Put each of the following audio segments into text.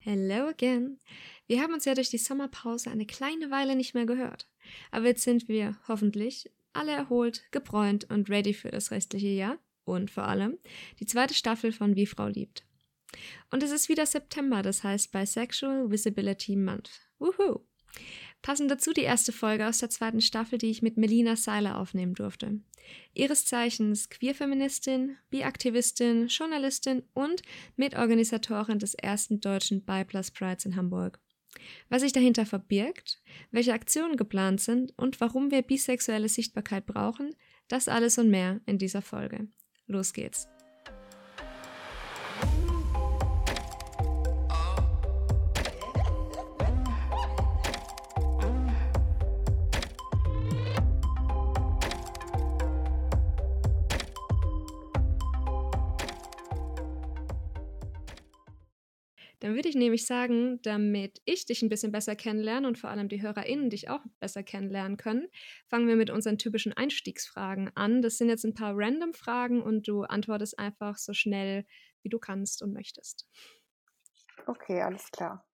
Hello again. Wir haben uns ja durch die Sommerpause eine kleine Weile nicht mehr gehört. Aber jetzt sind wir hoffentlich alle erholt, gebräunt und ready für das restliche Jahr und vor allem die zweite Staffel von Wie Frau liebt. Und es ist wieder September, das heißt Bisexual Visibility Month. Woohoo! Passend dazu die erste Folge aus der zweiten Staffel, die ich mit Melina Seiler aufnehmen durfte. Ihres Zeichens Queerfeministin, Bi-Aktivistin, Journalistin und Mitorganisatorin des ersten deutschen Bi Plus Prides in Hamburg. Was sich dahinter verbirgt, welche Aktionen geplant sind und warum wir bisexuelle Sichtbarkeit brauchen, das alles und mehr in dieser Folge. Los geht's. Dann würde ich nämlich sagen, damit ich dich ein bisschen besser kennenlerne und vor allem die HörerInnen dich auch besser kennenlernen können, fangen wir mit unseren typischen Einstiegsfragen an. Das sind jetzt ein paar random Fragen und du antwortest einfach so schnell, wie du kannst und möchtest. Okay, alles klar.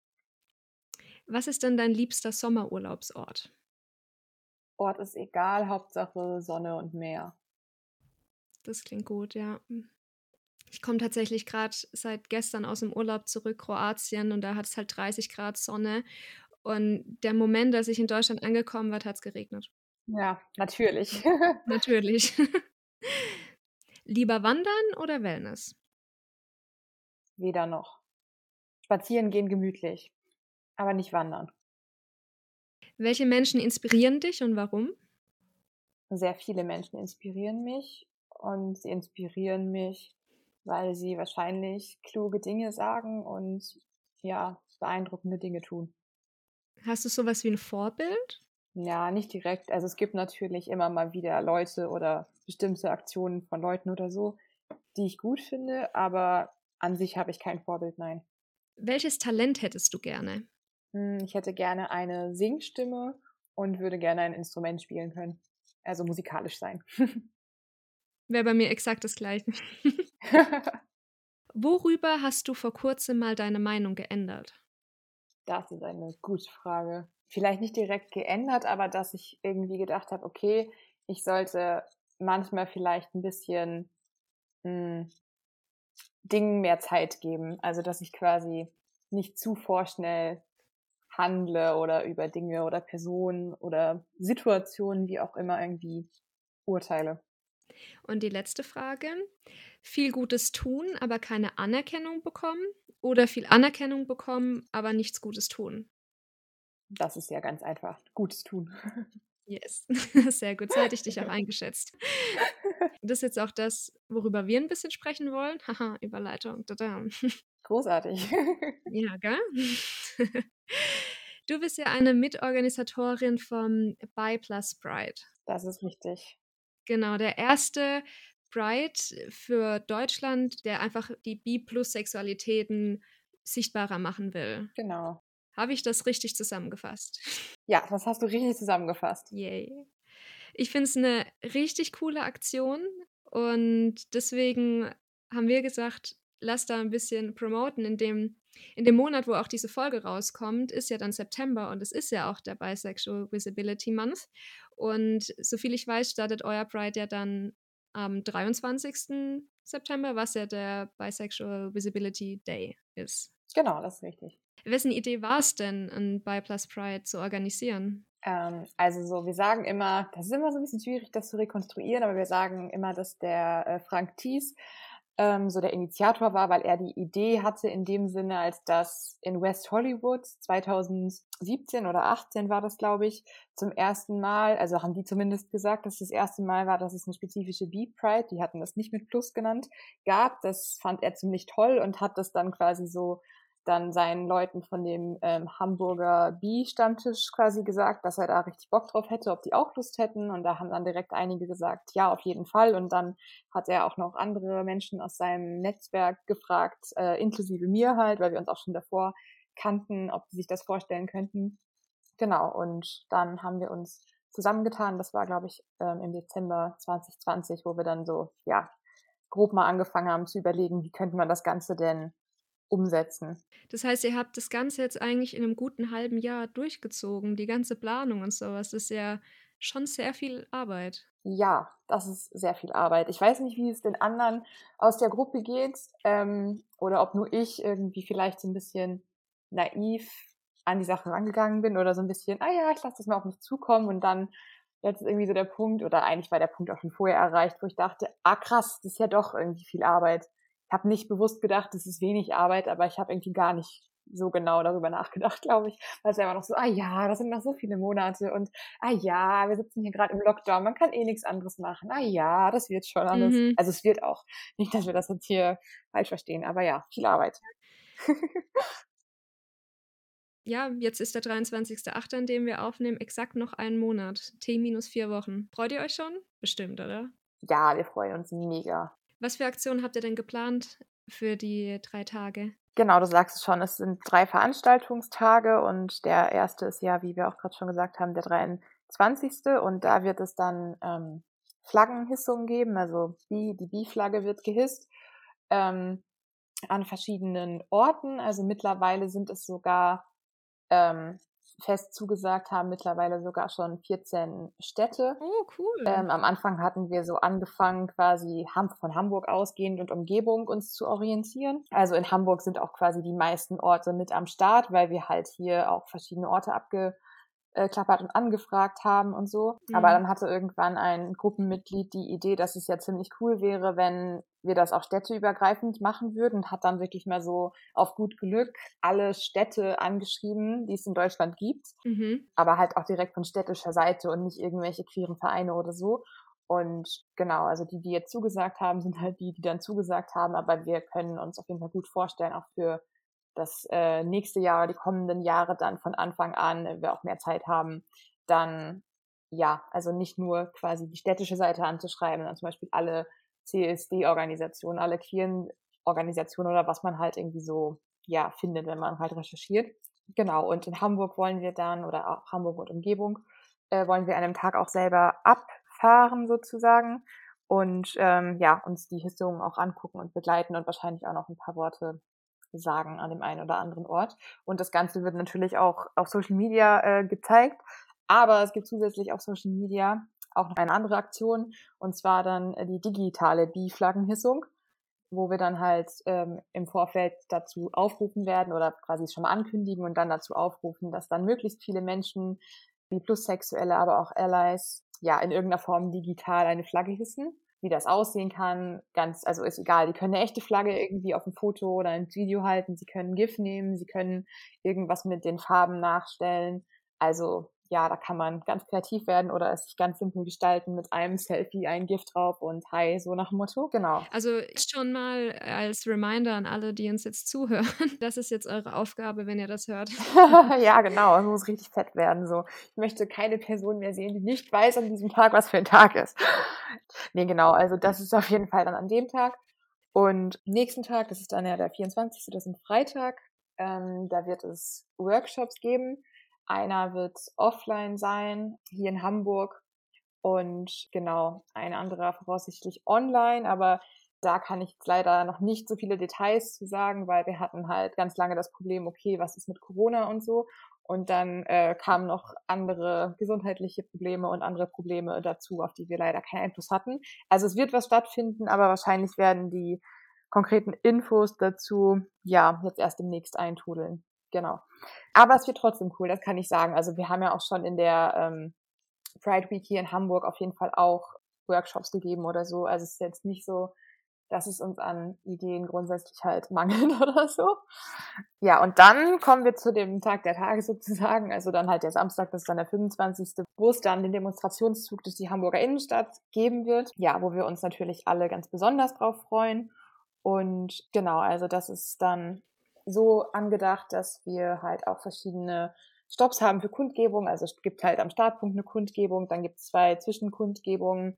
Was ist denn dein liebster Sommerurlaubsort? Ort ist egal, Hauptsache Sonne und Meer. Das klingt gut, ja. Ich komme tatsächlich gerade seit gestern aus dem Urlaub zurück, Kroatien, und da hat es halt 30 Grad Sonne. Und der Moment, als ich in Deutschland angekommen war, hat es geregnet. Ja, natürlich. natürlich. Lieber wandern oder Wellness? Weder noch. Spazieren gehen gemütlich, aber nicht wandern. Welche Menschen inspirieren dich und warum? Sehr viele Menschen inspirieren mich und sie inspirieren mich weil sie wahrscheinlich kluge Dinge sagen und ja, beeindruckende Dinge tun. Hast du sowas wie ein Vorbild? Ja, nicht direkt. Also es gibt natürlich immer mal wieder Leute oder bestimmte Aktionen von Leuten oder so, die ich gut finde, aber an sich habe ich kein Vorbild, nein. Welches Talent hättest du gerne? Hm, ich hätte gerne eine Singstimme und würde gerne ein Instrument spielen können. Also musikalisch sein. Wäre bei mir exakt das gleiche. Worüber hast du vor kurzem mal deine Meinung geändert? Das ist eine gute Frage. Vielleicht nicht direkt geändert, aber dass ich irgendwie gedacht habe, okay, ich sollte manchmal vielleicht ein bisschen mh, hm, Dingen mehr Zeit geben. Also dass ich quasi nicht zu vorschnell handle oder über Dinge oder Personen oder Situationen, wie auch immer, irgendwie urteile. Und die letzte Frage. Viel Gutes tun, aber keine Anerkennung bekommen oder viel Anerkennung bekommen, aber nichts Gutes tun? Das ist ja ganz einfach. Gutes tun. Yes, sehr gut. So hätte ich dich auch eingeschätzt. Das ist jetzt auch das, worüber wir ein bisschen sprechen wollen. Haha, Überleitung. Tada. Großartig. Ja, gell? Du bist ja eine Mitorganisatorin vom Bi Plus Pride. Das ist richtig. Genau, der erste Pride für Deutschland, der einfach die Bi-Plus-Sexualitäten sichtbarer machen will. Genau. Habe ich das richtig zusammengefasst? Ja, das hast du richtig zusammengefasst. Yay. Ich finde es eine richtig coole Aktion und deswegen haben wir gesagt, lass da ein bisschen promoten, in dem, in dem Monat, wo auch diese Folge rauskommt, ist ja dann September und es ist ja auch der Bisexual Visibility Month. Und soviel ich weiß, startet euer Pride ja dann am 23. September, was ja der Bisexual Visibility Day ist. Genau, das ist richtig. Wessen Idee war es denn, ein Bi Plus Pride zu organisieren? Ähm, also so, wir sagen immer, das ist immer so ein bisschen schwierig, das zu rekonstruieren, aber wir sagen immer, dass der äh, Frank Thies ähm, so der Initiator war, weil er die Idee hatte in dem Sinne, als dass in West Hollywood 2017 oder 18 war das, glaube ich, zum ersten Mal, also haben die zumindest gesagt, dass das erste Mal war, dass es eine spezifische Bee-Pride, die hatten das nicht mit Plus genannt, gab. Das fand er ziemlich toll und hat das dann quasi so dann seinen Leuten von dem ähm, Hamburger Bi-Stammtisch quasi gesagt, dass er da richtig Bock drauf hätte, ob die auch Lust hätten. Und da haben dann direkt einige gesagt, ja, auf jeden Fall. Und dann hat er auch noch andere Menschen aus seinem Netzwerk gefragt, äh, inklusive mir halt, weil wir uns auch schon davor kannten, ob sie sich das vorstellen könnten. Genau, und dann haben wir uns zusammengetan. Das war, glaube ich, ähm, im Dezember 2020, wo wir dann so, ja, grob mal angefangen haben zu überlegen, wie könnte man das Ganze denn umsetzen. Das heißt, ihr habt das Ganze jetzt eigentlich in einem guten halben Jahr durchgezogen, die ganze Planung und sowas. Ist ja schon sehr viel Arbeit. Ja, das ist sehr viel Arbeit. Ich weiß nicht, wie es den anderen aus der Gruppe geht ähm, oder ob nur ich irgendwie vielleicht so ein bisschen naiv an die Sache rangegangen bin oder so ein bisschen, ah ja, ich lasse das mal auf mich zukommen und dann jetzt ist irgendwie so der Punkt, oder eigentlich war der Punkt auch schon vorher erreicht, wo ich dachte, ah krass, das ist ja doch irgendwie viel Arbeit. Ich habe nicht bewusst gedacht, das ist wenig Arbeit, aber ich habe irgendwie gar nicht so genau darüber nachgedacht, glaube ich. Weil es einfach noch so, ah ja, das sind noch so viele Monate und ah ja, wir sitzen hier gerade im Lockdown, man kann eh nichts anderes machen. Ah ja, das wird schon alles. Mhm. Also es wird auch. Nicht, dass wir das jetzt hier falsch verstehen, aber ja, viel Arbeit. ja, jetzt ist der 23.8., an dem wir aufnehmen, exakt noch einen Monat. T minus vier Wochen. Freut ihr euch schon? Bestimmt, oder? Ja, wir freuen uns mega. Was für Aktionen habt ihr denn geplant für die drei Tage? Genau, du sagst es schon, es sind drei Veranstaltungstage und der erste ist ja, wie wir auch gerade schon gesagt haben, der 23. Und da wird es dann ähm, Flaggenhissungen geben, also die, Bi-Flagge wird gehisst ähm, an verschiedenen Orten. Also mittlerweile sind es sogar ähm, fest zugesagt haben, mittlerweile sogar schon 14 Städte. Oh, cool. Ähm, am Anfang hatten wir so angefangen, quasi von Hamburg ausgehend und Umgebung uns zu orientieren. Also in Hamburg sind auch quasi die meisten Orte mit am Start, weil wir halt hier auch verschiedene Orte abge klappert und angefragt haben und so. Mhm. Aber dann hatte irgendwann ein Gruppenmitglied die Idee, dass es ja ziemlich cool wäre, wenn wir das auch städteübergreifend machen würden und hat dann wirklich mal so auf gut Glück alle Städte angeschrieben, die es in Deutschland gibt, mhm. aber halt auch direkt von städtischer Seite und nicht irgendwelche queeren Vereine oder so. Und genau, also die, die jetzt zugesagt haben, sind halt die, die dann zugesagt haben, aber wir können uns auf jeden Fall gut vorstellen, auch für das äh, nächste Jahr, die kommenden Jahre dann von Anfang an, wenn wir auch mehr Zeit haben, dann ja, also nicht nur quasi die städtische Seite anzuschreiben, sondern zum Beispiel alle CSD-Organisationen, alle queeren Organisationen oder was man halt irgendwie so ja findet, wenn man halt recherchiert. Genau, und in Hamburg wollen wir dann, oder auch Hamburg und Umgebung, äh, wollen wir an einem Tag auch selber abfahren sozusagen und ähm, ja, uns die Historien auch angucken und begleiten und wahrscheinlich auch noch ein paar Worte sagen an dem einen oder anderen Ort. Und das Ganze wird natürlich auch auf Social Media äh, gezeigt. Aber es gibt zusätzlich auf Social Media auch noch eine andere Aktion, und zwar dann äh, die digitale Bi-Flaggenhissung, wo wir dann halt ähm, im Vorfeld dazu aufrufen werden oder quasi schon mal ankündigen und dann dazu aufrufen, dass dann möglichst viele Menschen, wie Plussexuelle, aber auch Allies, ja, in irgendeiner Form digital eine Flagge hissen wie das aussehen kann, ganz, also ist egal. Die können eine echte Flagge irgendwie auf ein Foto oder ein Video halten, sie können GIF nehmen, sie können irgendwas mit den Farben nachstellen. Also ja, da kann man ganz kreativ werden oder es sich ganz simpel gestalten mit einem Selfie, ein Gift drauf und hi, so nach dem Motto. Genau. Also schon mal als Reminder an alle, die uns jetzt zuhören, das ist jetzt eure Aufgabe, wenn ihr das hört. ja, genau, es muss richtig fett werden. So, ich möchte keine Person mehr sehen, die nicht weiß an diesem Tag, was für ein Tag ist. nee, genau, also das ist auf jeden Fall dann an dem Tag. Und nächsten Tag, das ist dann ja der 24., das ist ein Freitag, ähm, da wird es Workshops geben einer wird offline sein, hier in Hamburg. Und genau, ein anderer voraussichtlich online, aber da kann ich leider noch nicht so viele Details zu sagen, weil wir hatten halt ganz lange das Problem, okay, was ist mit Corona und so. Und dann äh, kamen noch andere gesundheitliche Probleme und andere Probleme dazu, auf die wir leider keinen Einfluss hatten. Also es wird was stattfinden, aber wahrscheinlich werden die konkreten Infos dazu ja jetzt erst demnächst eintrudeln. Genau. Aber es wird trotzdem cool, das kann ich sagen. Also wir haben ja auch schon in der ähm, Pride Week hier in Hamburg auf jeden Fall auch Workshops gegeben oder so. Also es ist jetzt nicht so, dass es uns an Ideen grundsätzlich halt mangelt oder so. Ja, und dann kommen wir zu dem Tag der Tage sozusagen, also dann halt der Samstag, das ist dann der 25., wo es dann den Demonstrationszug durch die Hamburger Innenstadt geben wird. Ja, wo wir uns natürlich alle ganz besonders drauf freuen. Und genau, also das ist dann so angedacht, dass wir halt auch verschiedene Stops haben für Kundgebung. Also es gibt halt am Startpunkt eine Kundgebung, dann gibt es zwei Zwischenkundgebungen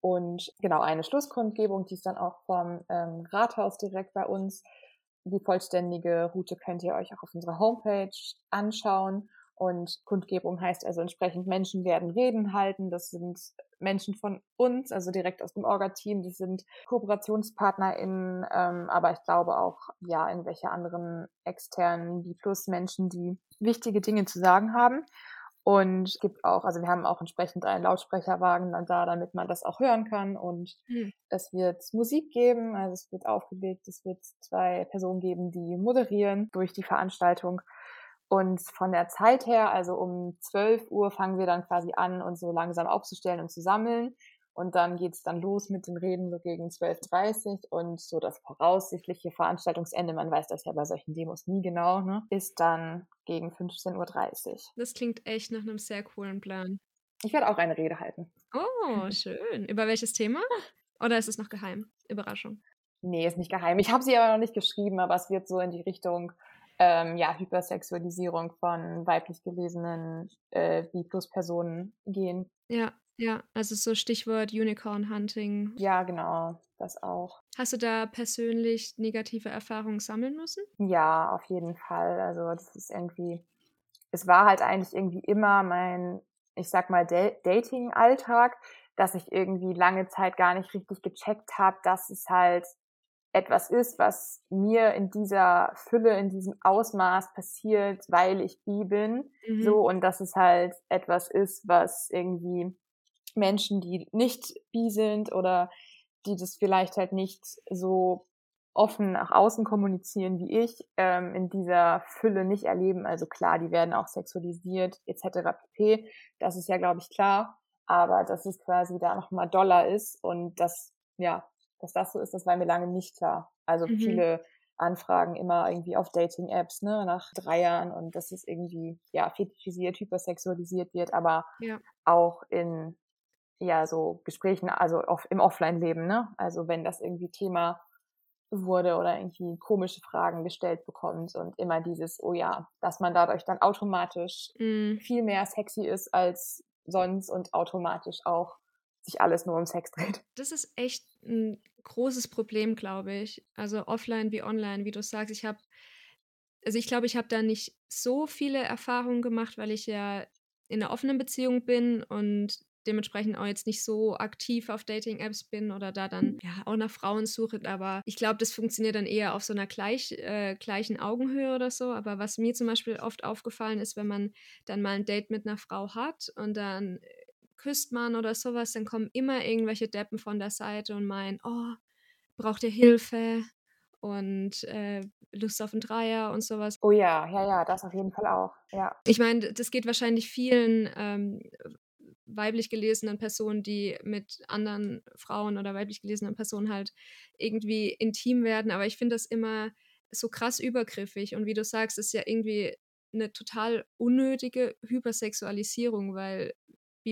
und genau eine Schlusskundgebung, die ist dann auch vom ähm, Rathaus direkt bei uns. Die vollständige Route könnt ihr euch auch auf unserer Homepage anschauen. Und Kundgebung heißt also entsprechend, Menschen werden Reden halten. Das sind Menschen von uns, also direkt aus dem Orga-Team. Das sind KooperationspartnerInnen, ähm, aber ich glaube auch, ja, in welche anderen externen, wie plus Menschen, die wichtige Dinge zu sagen haben. Und es gibt auch, also wir haben auch entsprechend einen Lautsprecherwagen dann da, damit man das auch hören kann. Und mhm. es wird Musik geben, also es wird aufgelegt, es wird zwei Personen geben, die moderieren durch die Veranstaltung. Und von der Zeit her, also um 12 Uhr fangen wir dann quasi an, uns so langsam aufzustellen und zu sammeln. Und dann geht's dann los mit den Reden so gegen 12.30 Uhr und so das voraussichtliche Veranstaltungsende, man weiß das ja bei solchen Demos nie genau, ne, ist dann gegen 15.30 Uhr. Das klingt echt nach einem sehr coolen Plan. Ich werde auch eine Rede halten. Oh, schön. Über welches Thema? Oder ist es noch geheim? Überraschung. Nee, ist nicht geheim. Ich habe sie aber noch nicht geschrieben, aber es wird so in die Richtung ähm, ja, Hypersexualisierung von weiblich gelesenen äh, B-Plus-Personen gehen. Ja, ja, also so Stichwort Unicorn Hunting. Ja, genau, das auch. Hast du da persönlich negative Erfahrungen sammeln müssen? Ja, auf jeden Fall. Also das ist irgendwie, es war halt eigentlich irgendwie immer mein, ich sag mal, Dating-Alltag, dass ich irgendwie lange Zeit gar nicht richtig gecheckt habe, dass es halt etwas ist, was mir in dieser Fülle, in diesem Ausmaß passiert, weil ich bi bin. Mhm. So, und dass es halt etwas ist, was irgendwie Menschen, die nicht bi sind oder die das vielleicht halt nicht so offen nach außen kommunizieren wie ich, ähm, in dieser Fülle nicht erleben. Also klar, die werden auch sexualisiert etc. pp. Das ist ja, glaube ich, klar. Aber dass es quasi da nochmal Dollar ist und dass, ja, dass das so ist, das war mir lange nicht klar. Also mhm. viele Anfragen immer irgendwie auf Dating-Apps, ne, nach drei Jahren und dass es irgendwie, ja, fetischisiert, hypersexualisiert wird, aber ja. auch in ja so Gesprächen, also auf, im Offline-Leben, ne? Also wenn das irgendwie Thema wurde oder irgendwie komische Fragen gestellt bekommt und immer dieses, oh ja, dass man dadurch dann automatisch mm. viel mehr sexy ist als sonst und automatisch auch sich alles nur um Sex dreht. Das ist echt ein großes Problem, glaube ich. Also offline wie online, wie du sagst. Ich habe, also ich glaube, ich habe da nicht so viele Erfahrungen gemacht, weil ich ja in einer offenen Beziehung bin und dementsprechend auch jetzt nicht so aktiv auf Dating-Apps bin oder da dann ja auch nach Frauen suche. Aber ich glaube, das funktioniert dann eher auf so einer gleich, äh, gleichen Augenhöhe oder so. Aber was mir zum Beispiel oft aufgefallen ist, wenn man dann mal ein Date mit einer Frau hat und dann küsst man oder sowas, dann kommen immer irgendwelche Deppen von der Seite und meinen, oh, braucht ihr Hilfe? und äh, Lust auf einen Dreier und sowas. Oh ja, ja, ja, das auf jeden Fall auch, ja. Ich meine, das geht wahrscheinlich vielen ähm, weiblich gelesenen Personen, die mit anderen Frauen oder weiblich gelesenen Personen halt irgendwie intim werden. Aber ich finde das immer so krass übergriffig. Und wie du sagst, ist ja irgendwie eine total unnötige Hypersexualisierung, weil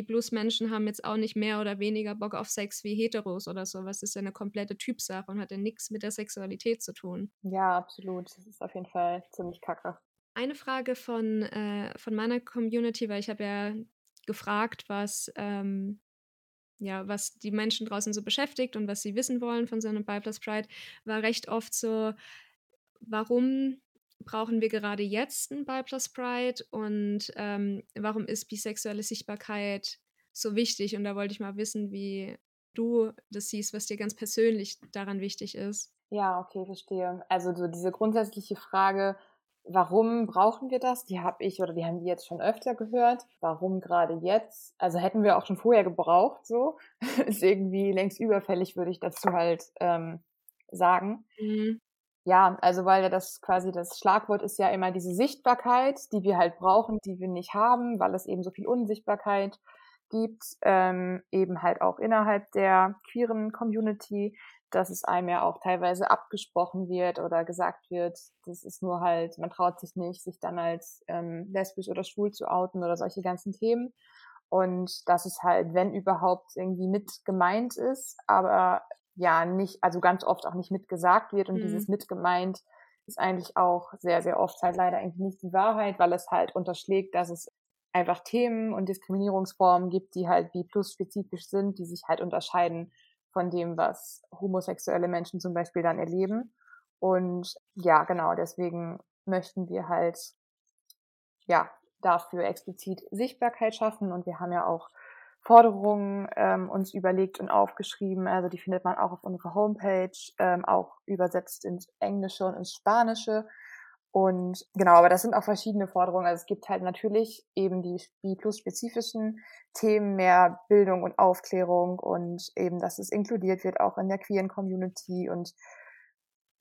B-Plus-Menschen haben jetzt auch nicht mehr oder weniger Bock auf Sex wie Heteros oder sowas. Das ist ja eine komplette Typsache und hat ja nichts mit der Sexualität zu tun. Ja, absolut. Das ist auf jeden Fall ziemlich kacke. Eine Frage von, äh, von meiner Community, weil ich habe ja gefragt, was, ähm, ja, was die Menschen draußen so beschäftigt und was sie wissen wollen von so einem Bipless Pride, war recht oft so, warum brauchen wir gerade jetzt ein Bipless Pride und ähm, warum ist bisexuelle Sichtbarkeit so wichtig? Und da wollte ich mal wissen, wie du das siehst, was dir ganz persönlich daran wichtig ist. Ja, okay, verstehe. Also so diese grundsätzliche Frage, Warum brauchen wir das? Die habe ich oder die haben die jetzt schon öfter gehört. Warum gerade jetzt? Also hätten wir auch schon vorher gebraucht, so. Ist irgendwie längst überfällig, würde ich dazu halt ähm, sagen. Mhm. Ja, also weil ja das quasi das Schlagwort ist ja immer diese Sichtbarkeit, die wir halt brauchen, die wir nicht haben, weil es eben so viel Unsichtbarkeit gibt, ähm, eben halt auch innerhalb der queeren Community dass es einem ja auch teilweise abgesprochen wird oder gesagt wird, das ist nur halt, man traut sich nicht, sich dann als ähm, lesbisch oder schwul zu outen oder solche ganzen Themen. Und dass es halt, wenn überhaupt, irgendwie mit gemeint ist, aber ja nicht, also ganz oft auch nicht mitgesagt wird. Und mhm. dieses mit gemeint ist eigentlich auch sehr, sehr oft halt leider eigentlich nicht die Wahrheit, weil es halt unterschlägt, dass es einfach Themen und Diskriminierungsformen gibt, die halt wie plus spezifisch sind, die sich halt unterscheiden von dem, was homosexuelle Menschen zum Beispiel dann erleben. Und ja, genau, deswegen möchten wir halt, ja, dafür explizit Sichtbarkeit schaffen. Und wir haben ja auch Forderungen ähm, uns überlegt und aufgeschrieben. Also die findet man auch auf unserer Homepage, ähm, auch übersetzt ins Englische und ins Spanische. Und genau, aber das sind auch verschiedene Forderungen. Also es gibt halt natürlich eben die B-Plus-spezifischen Themen, mehr Bildung und Aufklärung und eben, dass es inkludiert wird, auch in der queeren Community und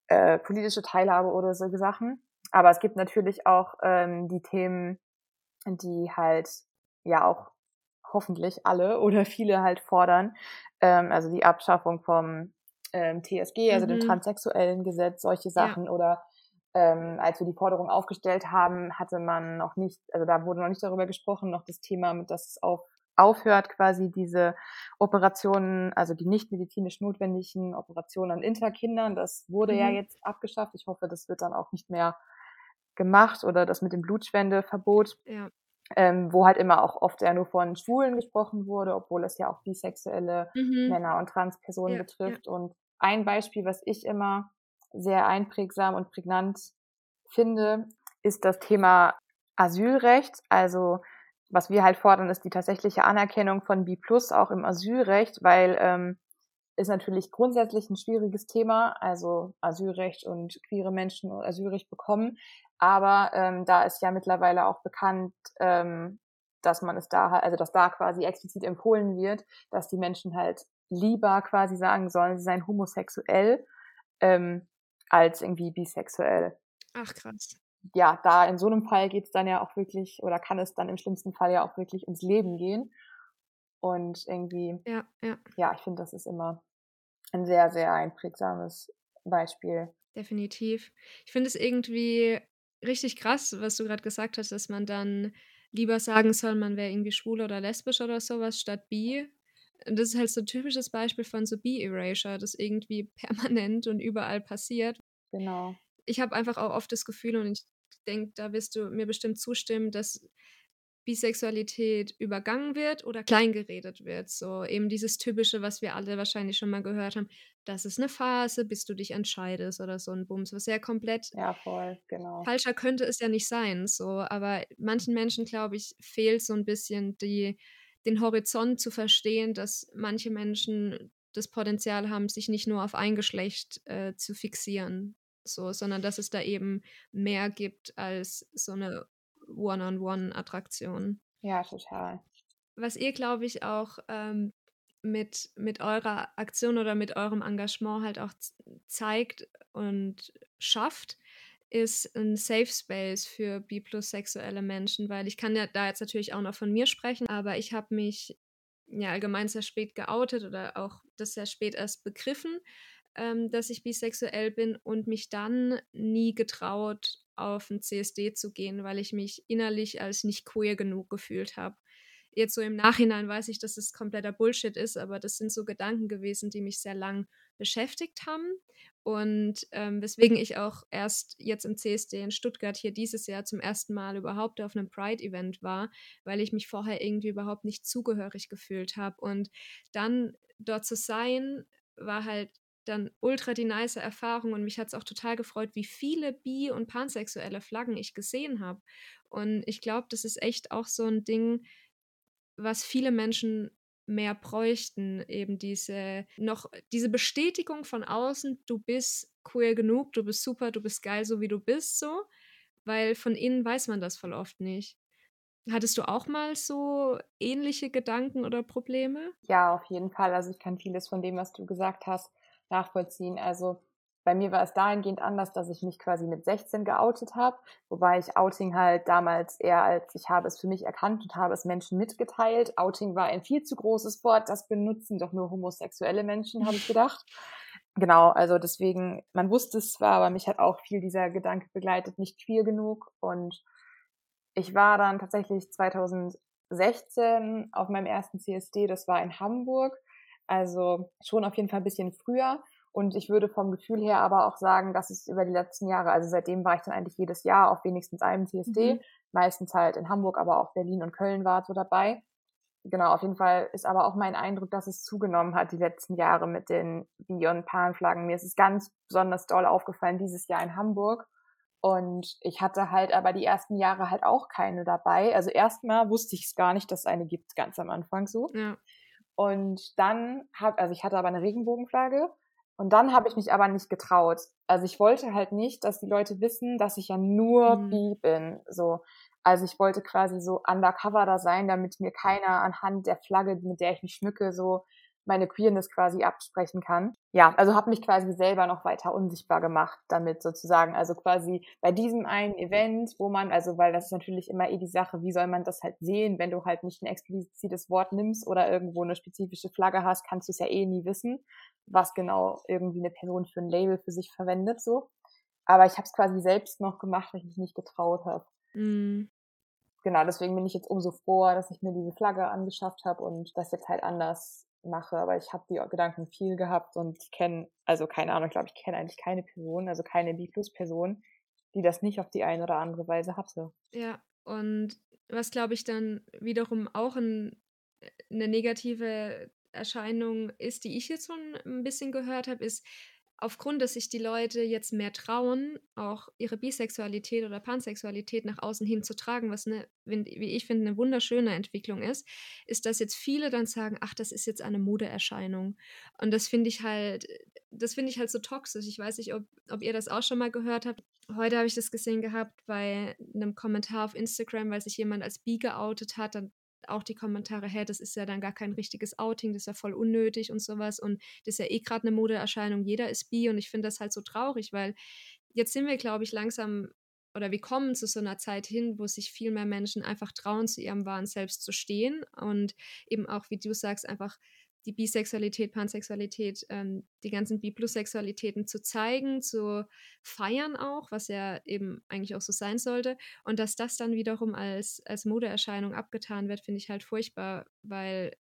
äh, politische Teilhabe oder solche Sachen. Aber es gibt natürlich auch ähm, die Themen, die halt ja auch hoffentlich alle oder viele halt fordern. Ähm, also die Abschaffung vom ähm, TSG, also mhm. dem transsexuellen Gesetz, solche Sachen ja. oder ähm, als wir die Forderung aufgestellt haben, hatte man noch nicht, also da wurde noch nicht darüber gesprochen, noch das Thema, mit dass es auf, aufhört, quasi diese Operationen, also die nicht medizinisch notwendigen Operationen an Interkindern. Das wurde mhm. ja jetzt abgeschafft. Ich hoffe, das wird dann auch nicht mehr gemacht oder das mit dem Blutspende-Verbot. Ja. Ähm, wo halt immer auch oft ja nur von Schwulen gesprochen wurde, obwohl es ja auch bisexuelle mhm. Männer und Transpersonen ja, betrifft. Ja. Und ein Beispiel, was ich immer sehr einprägsam und prägnant finde, ist das Thema Asylrecht. Also was wir halt fordern, ist die tatsächliche Anerkennung von B Plus auch im Asylrecht, weil ähm, ist natürlich grundsätzlich ein schwieriges Thema, also Asylrecht und queere Menschen Asylrecht bekommen. Aber ähm, da ist ja mittlerweile auch bekannt, ähm, dass man es da, also dass da quasi explizit empfohlen wird, dass die Menschen halt lieber quasi sagen sollen, sie seien homosexuell, ähm, als irgendwie bisexuell. Ach krass. Ja, da in so einem Fall geht es dann ja auch wirklich, oder kann es dann im schlimmsten Fall ja auch wirklich ins Leben gehen. Und irgendwie, ja, ja. ja ich finde, das ist immer ein sehr, sehr einprägsames Beispiel. Definitiv. Ich finde es irgendwie richtig krass, was du gerade gesagt hast, dass man dann lieber sagen soll, man wäre irgendwie schwul oder lesbisch oder sowas statt bi, das ist halt so ein typisches Beispiel von so B-Erasure, das irgendwie permanent und überall passiert. Genau. Ich habe einfach auch oft das Gefühl, und ich denke, da wirst du mir bestimmt zustimmen, dass Bisexualität übergangen wird oder kleingeredet wird. So eben dieses typische, was wir alle wahrscheinlich schon mal gehört haben, das ist eine Phase, bis du dich entscheidest oder so ein Bums, was ja komplett ja, voll, genau. falscher könnte es ja nicht sein. So, aber manchen Menschen, glaube ich, fehlt so ein bisschen die den Horizont zu verstehen, dass manche Menschen das Potenzial haben, sich nicht nur auf ein Geschlecht äh, zu fixieren, so, sondern dass es da eben mehr gibt als so eine One-on-One-Attraktion. Ja, total. Was ihr, glaube ich, auch ähm, mit, mit eurer Aktion oder mit eurem Engagement halt auch zeigt und schafft, ist ein Safe Space für B-plus sexuelle Menschen, weil ich kann ja da jetzt natürlich auch noch von mir sprechen, aber ich habe mich ja allgemein sehr spät geoutet oder auch das sehr spät erst begriffen, ähm, dass ich bisexuell bin und mich dann nie getraut, auf ein CSD zu gehen, weil ich mich innerlich als nicht queer genug gefühlt habe. Jetzt so im Nachhinein weiß ich, dass es kompletter Bullshit ist, aber das sind so Gedanken gewesen, die mich sehr lang beschäftigt haben und ähm, weswegen ich auch erst jetzt im CSD in Stuttgart hier dieses Jahr zum ersten Mal überhaupt auf einem Pride-Event war, weil ich mich vorher irgendwie überhaupt nicht zugehörig gefühlt habe. Und dann dort zu sein, war halt dann ultra die nice Erfahrung und mich hat es auch total gefreut, wie viele bi- und pansexuelle Flaggen ich gesehen habe. Und ich glaube, das ist echt auch so ein Ding, was viele Menschen mehr bräuchten, eben diese noch diese Bestätigung von außen, du bist queer genug, du bist super, du bist geil, so wie du bist, so, weil von innen weiß man das voll oft nicht. Hattest du auch mal so ähnliche Gedanken oder Probleme? Ja, auf jeden Fall. Also ich kann vieles von dem, was du gesagt hast, nachvollziehen. Also bei mir war es dahingehend anders, dass ich mich quasi mit 16 geoutet habe, wobei ich Outing halt damals eher als ich habe es für mich erkannt und habe es Menschen mitgeteilt. Outing war ein viel zu großes Wort, das benutzen doch nur homosexuelle Menschen, habe ich gedacht. Genau, also deswegen, man wusste es zwar, aber mich hat auch viel dieser Gedanke begleitet, nicht queer genug. Und ich war dann tatsächlich 2016 auf meinem ersten CSD, das war in Hamburg. Also schon auf jeden Fall ein bisschen früher. Und ich würde vom Gefühl her aber auch sagen, dass es über die letzten Jahre, also seitdem war ich dann eigentlich jedes Jahr auf wenigstens einem CSD, mhm. meistens halt in Hamburg, aber auch Berlin und Köln war so dabei. Genau, auf jeden Fall ist aber auch mein Eindruck, dass es zugenommen hat die letzten Jahre mit den Bi- und Pan-Flaggen. Mir ist es ganz besonders doll aufgefallen dieses Jahr in Hamburg. Und ich hatte halt aber die ersten Jahre halt auch keine dabei. Also erstmal wusste ich es gar nicht, dass es eine gibt, ganz am Anfang so. Ja. Und dann habe, also ich hatte aber eine Regenbogenflagge und dann habe ich mich aber nicht getraut. Also ich wollte halt nicht, dass die Leute wissen, dass ich ja nur Mhm. bi bin. So. Also ich wollte quasi so undercover da sein, damit mir keiner anhand der Flagge, mit der ich mich schmücke, so meine Queerness quasi absprechen kann. Ja, also habe mich quasi selber noch weiter unsichtbar gemacht damit sozusagen. Also quasi bei diesem einen Event, wo man, also weil das ist natürlich immer eh die Sache, wie soll man das halt sehen, wenn du halt nicht ein explizites Wort nimmst oder irgendwo eine spezifische Flagge hast, kannst du es ja eh nie wissen, was genau irgendwie eine Person für ein Label für sich verwendet so. Aber ich habe es quasi selbst noch gemacht, weil ich mich nicht getraut habe. Mhm. Genau, deswegen bin ich jetzt umso froher, dass ich mir diese Flagge angeschafft habe und das jetzt halt anders mache. Aber ich habe die Gedanken viel gehabt und ich kenne, also keine Ahnung, ich glaube, ich kenne eigentlich keine Person, also keine B-Plus-Person, die das nicht auf die eine oder andere Weise hatte. Ja, und was glaube ich dann wiederum auch ein, eine negative Erscheinung ist, die ich jetzt schon ein bisschen gehört habe, ist, aufgrund, dass sich die Leute jetzt mehr trauen, auch ihre Bisexualität oder Pansexualität nach außen hin zu tragen, was eine, wie ich finde, eine wunderschöne Entwicklung ist, ist, dass jetzt viele dann sagen, ach, das ist jetzt eine Modeerscheinung. Und das finde ich halt, das finde ich halt so toxisch. Ich weiß nicht, ob, ob ihr das auch schon mal gehört habt. Heute habe ich das gesehen gehabt bei einem Kommentar auf Instagram, weil sich jemand als bi geoutet hat. Dann auch die Kommentare, hä, das ist ja dann gar kein richtiges Outing, das ist ja voll unnötig und sowas. Und das ist ja eh gerade eine Modeerscheinung, jeder ist bi und ich finde das halt so traurig, weil jetzt sind wir, glaube ich, langsam oder wir kommen zu so einer Zeit hin, wo sich viel mehr Menschen einfach trauen, zu ihrem wahren Selbst zu stehen und eben auch, wie du sagst, einfach die Bisexualität, Pansexualität, ähm, die ganzen Bi-Plus-Sexualitäten zu zeigen, zu feiern auch, was ja eben eigentlich auch so sein sollte. Und dass das dann wiederum als, als Modeerscheinung abgetan wird, finde ich halt furchtbar, weil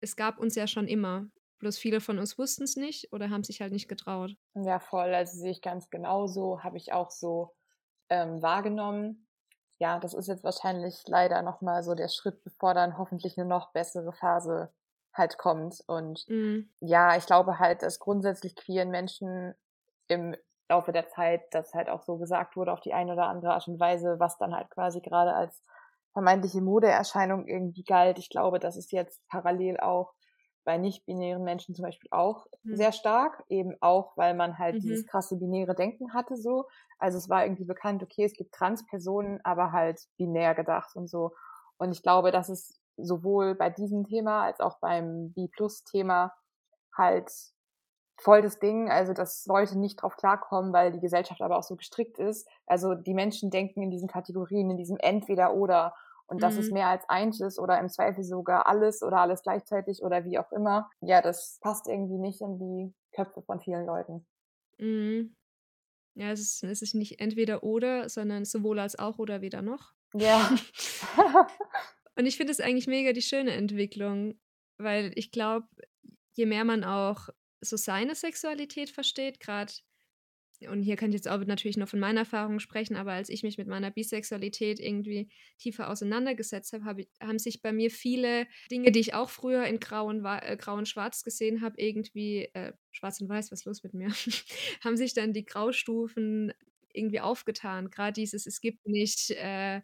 es gab uns ja schon immer. Bloß viele von uns wussten es nicht oder haben sich halt nicht getraut. Ja, voll. Also sehe ich ganz genauso, habe ich auch so ähm, wahrgenommen. Ja, das ist jetzt wahrscheinlich leider nochmal so der Schritt, bevor dann hoffentlich eine noch bessere Phase halt kommt. Und Mhm. ja, ich glaube halt, dass grundsätzlich queeren Menschen im Laufe der Zeit, das halt auch so gesagt wurde, auf die eine oder andere Art und Weise, was dann halt quasi gerade als vermeintliche Modeerscheinung irgendwie galt. Ich glaube, das ist jetzt parallel auch bei nicht-binären Menschen zum Beispiel auch Mhm. sehr stark, eben auch, weil man halt Mhm. dieses krasse binäre Denken hatte so. Also es war irgendwie bekannt, okay, es gibt Transpersonen, aber halt binär gedacht und so. Und ich glaube, dass es sowohl bei diesem Thema als auch beim B-Plus-Thema halt voll das Ding. Also, dass Leute nicht drauf klarkommen, weil die Gesellschaft aber auch so gestrickt ist. Also, die Menschen denken in diesen Kategorien, in diesem Entweder-Oder. Und dass es Mhm. mehr als eins ist oder im Zweifel sogar alles oder alles gleichzeitig oder wie auch immer. Ja, das passt irgendwie nicht in die Köpfe von vielen Leuten. Mhm. Ja, es ist, es ist nicht entweder oder, sondern sowohl als auch oder weder noch. Ja. Und ich finde es eigentlich mega die schöne Entwicklung, weil ich glaube, je mehr man auch so seine Sexualität versteht, gerade, und hier kann ich jetzt auch natürlich nur von meiner Erfahrung sprechen, aber als ich mich mit meiner Bisexualität irgendwie tiefer auseinandergesetzt habe, hab haben sich bei mir viele Dinge, die ich auch früher in grau und, äh, grau und schwarz gesehen habe, irgendwie, äh, schwarz und weiß, was ist los mit mir, haben sich dann die Graustufen irgendwie aufgetan. Gerade dieses, es gibt nicht, äh,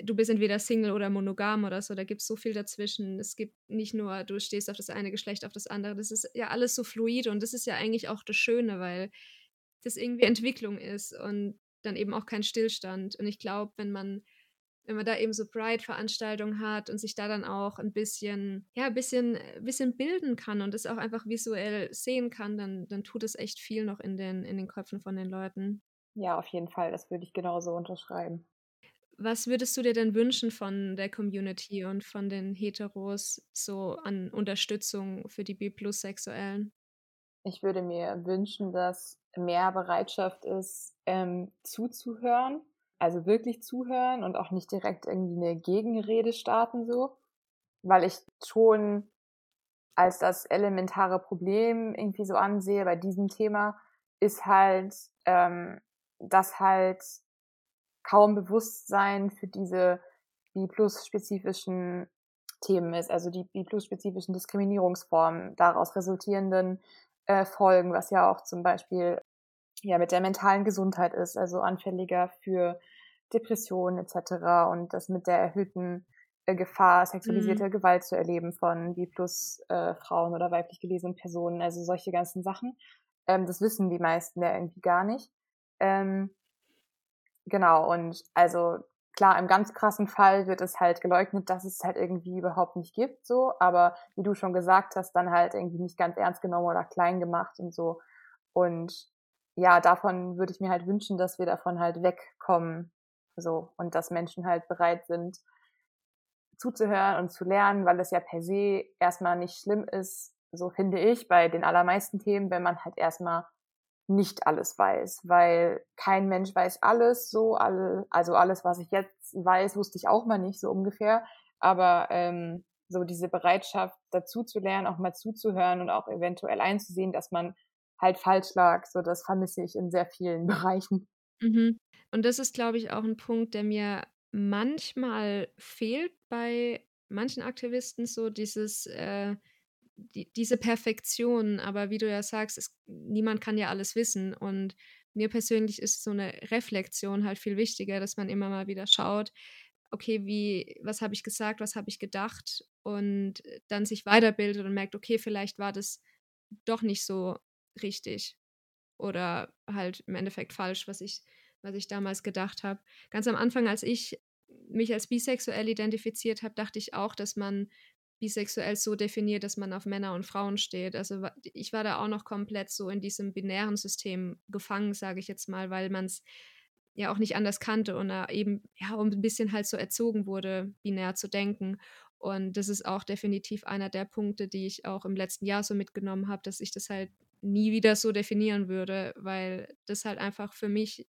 du bist entweder Single oder monogam oder so, da gibt es so viel dazwischen. Es gibt nicht nur, du stehst auf das eine Geschlecht, auf das andere. Das ist ja alles so fluid und das ist ja eigentlich auch das Schöne, weil das irgendwie Entwicklung ist und dann eben auch kein Stillstand. Und ich glaube, wenn man, wenn man da eben so Pride-Veranstaltungen hat und sich da dann auch ein bisschen, ja, ein bisschen, bisschen bilden kann und das auch einfach visuell sehen kann, dann, dann tut es echt viel noch in den, in den Köpfen von den Leuten. ja, auf jeden Fall. Das würde ich genauso unterschreiben. Was würdest du dir denn wünschen von der Community und von den Heteros so an Unterstützung für die B-Plus-Sexuellen? Ich würde mir wünschen, dass mehr Bereitschaft ist, ähm, zuzuhören, also wirklich zuhören und auch nicht direkt irgendwie eine Gegenrede starten so, weil ich schon als das elementare Problem irgendwie so ansehe bei diesem Thema, ist halt, ähm, dass halt kaum Bewusstsein für diese B-Plus-spezifischen Themen ist, also die B-Plus-spezifischen Diskriminierungsformen, daraus resultierenden äh, Folgen, was ja auch zum Beispiel ja mit der mentalen Gesundheit ist, also anfälliger für Depressionen etc. und das mit der erhöhten äh, Gefahr, sexualisierte mhm. Gewalt zu erleben von B plus äh, oder weiblich gelesenen Personen, also solche ganzen Sachen. Ähm, das wissen die meisten ja irgendwie gar nicht. Ähm, genau, und also klar, im ganz krassen Fall wird es halt geleugnet, dass es halt irgendwie überhaupt nicht gibt, so, aber wie du schon gesagt hast, dann halt irgendwie nicht ganz ernst genommen oder klein gemacht und so. Und ja, davon würde ich mir halt wünschen, dass wir davon halt wegkommen, so, und dass Menschen halt bereit sind, zuzuhören und zu lernen, weil es ja per se erstmal nicht schlimm ist, so finde ich, bei den allermeisten Themen, wenn man halt erstmal nicht alles weiß, weil kein Mensch weiß alles so, alle, also alles, was ich jetzt weiß, wusste ich auch mal nicht, so ungefähr. Aber ähm, so diese Bereitschaft, dazu zu lernen, auch mal zuzuhören und auch eventuell einzusehen, dass man halt falsch lag, so das vermisse ich in sehr vielen Bereichen. Mhm. Und das ist, glaube ich, auch ein Punkt, der mir manchmal fehlt bei manchen Aktivisten, so dieses äh, die, diese Perfektion, aber wie du ja sagst, es, niemand kann ja alles wissen. Und mir persönlich ist so eine Reflexion halt viel wichtiger, dass man immer mal wieder schaut, okay, wie, was habe ich gesagt, was habe ich gedacht und dann sich weiterbildet und merkt, okay, vielleicht war das doch nicht so richtig oder halt im Endeffekt falsch, was ich, was ich damals gedacht habe. Ganz am Anfang, als ich mich als bisexuell identifiziert habe, dachte ich auch, dass man bisexuell so definiert, dass man auf Männer und Frauen steht. Also ich war da auch noch komplett so in diesem binären System gefangen, sage ich jetzt mal, weil man es ja auch nicht anders kannte und da eben ja ein bisschen halt so erzogen wurde, binär zu denken. Und das ist auch definitiv einer der Punkte, die ich auch im letzten Jahr so mitgenommen habe, dass ich das halt nie wieder so definieren würde, weil das halt einfach für mich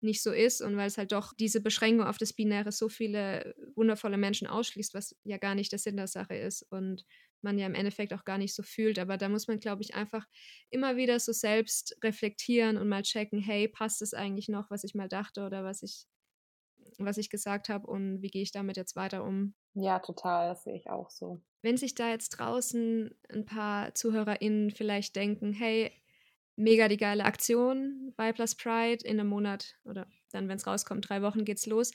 nicht so ist und weil es halt doch diese Beschränkung auf das Binäre so viele wundervolle Menschen ausschließt, was ja gar nicht der Sinn der Sache ist und man ja im Endeffekt auch gar nicht so fühlt. Aber da muss man, glaube ich, einfach immer wieder so selbst reflektieren und mal checken, hey, passt es eigentlich noch, was ich mal dachte oder was ich, was ich gesagt habe und wie gehe ich damit jetzt weiter um? Ja, total, das sehe ich auch so. Wenn sich da jetzt draußen ein paar ZuhörerInnen vielleicht denken, hey, mega die geile Aktion bei Plus Pride in einem Monat oder dann, wenn es rauskommt, drei Wochen geht's los.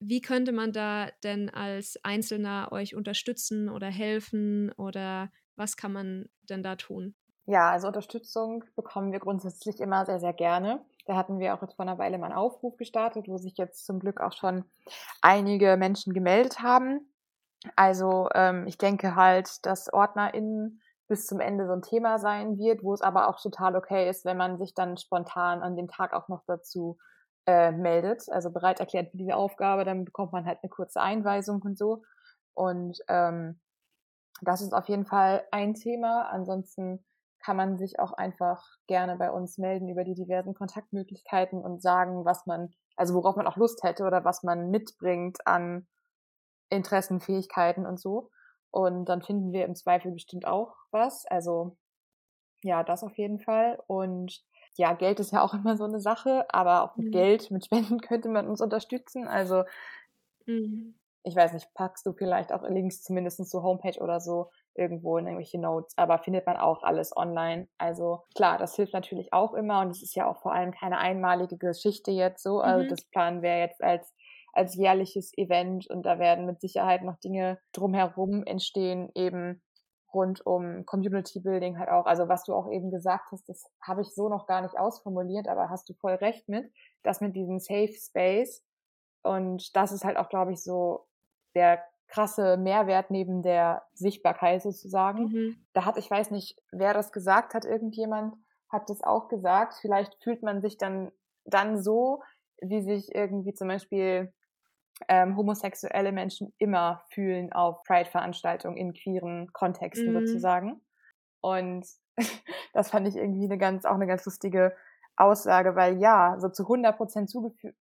Wie könnte man da denn als Einzelner euch unterstützen oder helfen oder was kann man denn da tun? Ja, also Unterstützung bekommen wir grundsätzlich immer sehr, sehr gerne. Da hatten wir auch jetzt vor einer Weile mal einen Aufruf gestartet, wo sich jetzt zum Glück auch schon einige Menschen gemeldet haben. Also ähm, ich denke halt, dass OrdnerInnen bis zum Ende so ein Thema sein wird, wo es aber auch total okay ist, wenn man sich dann spontan an dem Tag auch noch dazu äh, meldet, also bereit erklärt für diese Aufgabe, dann bekommt man halt eine kurze Einweisung und so. Und ähm, das ist auf jeden Fall ein Thema. Ansonsten kann man sich auch einfach gerne bei uns melden über die diversen Kontaktmöglichkeiten und sagen, was man, also worauf man auch Lust hätte oder was man mitbringt an Interessen, Fähigkeiten und so. Und dann finden wir im Zweifel bestimmt auch was. Also ja, das auf jeden Fall. Und ja, Geld ist ja auch immer so eine Sache, aber auch mit mhm. Geld, mit Spenden könnte man uns unterstützen. Also mhm. ich weiß nicht, packst du vielleicht auch Links zumindest zur Homepage oder so irgendwo in irgendwelche Notes, aber findet man auch alles online. Also klar, das hilft natürlich auch immer und es ist ja auch vor allem keine einmalige Geschichte jetzt so. Also mhm. das planen wir jetzt als als jährliches Event und da werden mit Sicherheit noch Dinge drumherum entstehen, eben rund um Community Building halt auch. Also was du auch eben gesagt hast, das habe ich so noch gar nicht ausformuliert, aber hast du voll recht mit, das mit diesem Safe Space und das ist halt auch, glaube ich, so der krasse Mehrwert neben der Sichtbarkeit sozusagen. Mhm. Da hat, ich weiß nicht, wer das gesagt hat, irgendjemand hat das auch gesagt. Vielleicht fühlt man sich dann, dann so, wie sich irgendwie zum Beispiel ähm, homosexuelle Menschen immer fühlen auf Pride-Veranstaltungen in queeren Kontexten mhm. sozusagen. Und das fand ich irgendwie eine ganz, auch eine ganz lustige Aussage, weil ja, so zu 100 Prozent zugeführt,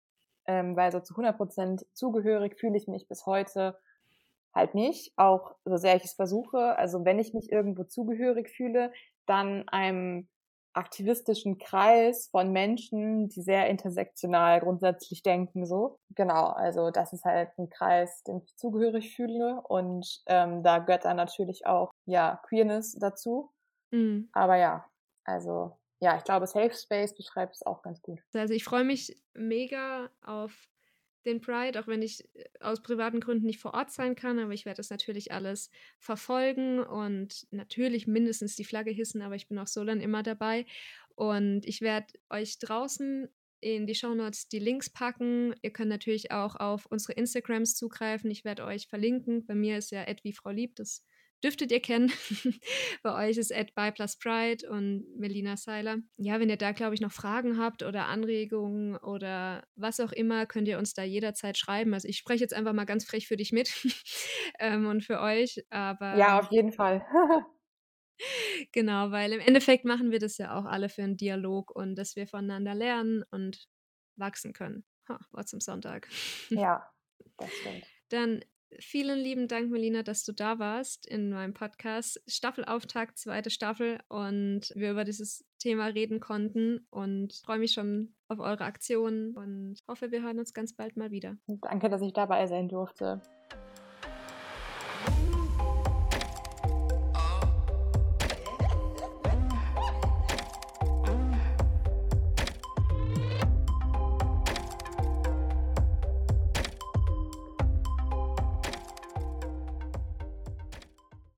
ähm, weil so zu 100 Prozent zugehörig fühle ich mich bis heute halt nicht, auch so sehr ich es versuche. Also wenn ich mich irgendwo zugehörig fühle, dann einem aktivistischen Kreis von Menschen, die sehr intersektional grundsätzlich denken, so. Genau, also das ist halt ein Kreis, dem ich zugehörig fühle und ähm, da gehört dann natürlich auch, ja, Queerness dazu. Mhm. Aber ja, also ja, ich glaube, Safe Space beschreibt es auch ganz gut. Also ich freue mich mega auf den Pride, auch wenn ich äh, aus privaten Gründen nicht vor Ort sein kann, aber ich werde das natürlich alles verfolgen und natürlich mindestens die Flagge hissen, aber ich bin auch so dann immer dabei. Und ich werde euch draußen in die Shownotes die Links packen. Ihr könnt natürlich auch auf unsere Instagrams zugreifen. Ich werde euch verlinken. Bei mir ist ja wie Frau Lieb, das dürftet ihr kennen. Bei euch ist Ed by Plus Pride und Melina Seiler. Ja, wenn ihr da, glaube ich, noch Fragen habt oder Anregungen oder was auch immer, könnt ihr uns da jederzeit schreiben. Also ich spreche jetzt einfach mal ganz frech für dich mit ähm, und für euch. Aber ja, auf jeden Fall. genau, weil im Endeffekt machen wir das ja auch alle für einen Dialog und dass wir voneinander lernen und wachsen können. Ha, Wort zum Sonntag. Ja, das stimmt. Dann Vielen lieben Dank, Melina, dass du da warst in meinem Podcast. Staffelauftakt, zweite Staffel und wir über dieses Thema reden konnten und freue mich schon auf eure Aktionen und hoffe, wir hören uns ganz bald mal wieder. Danke, dass ich dabei sein durfte.